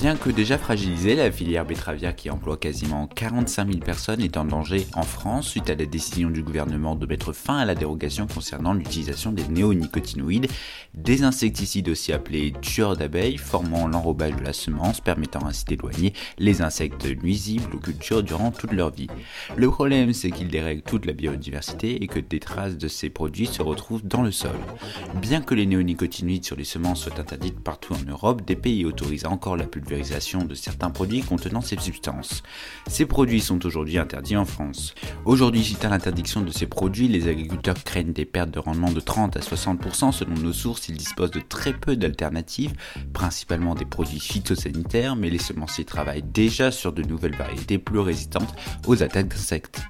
Bien que déjà fragilisée, la filière betteravière qui emploie quasiment 45 000 personnes est en danger en France suite à la décision du gouvernement de mettre fin à la dérogation concernant l'utilisation des néonicotinoïdes, des insecticides aussi appelés tueurs d'abeilles, formant l'enrobage de la semence, permettant ainsi d'éloigner les insectes nuisibles aux cultures durant toute leur vie. Le problème, c'est qu'ils dérèglent toute la biodiversité et que des traces de ces produits se retrouvent dans le sol. Bien que les néonicotinoïdes sur les semences soient interdites partout en Europe, des pays autorisent encore la de certains produits contenant ces substances. Ces produits sont aujourd'hui interdits en France. Aujourd'hui, suite à l'interdiction de ces produits, les agriculteurs craignent des pertes de rendement de 30 à 60% selon nos sources. Ils disposent de très peu d'alternatives, principalement des produits phytosanitaires, mais les semenciers travaillent déjà sur de nouvelles variétés plus résistantes aux attaques d'insectes.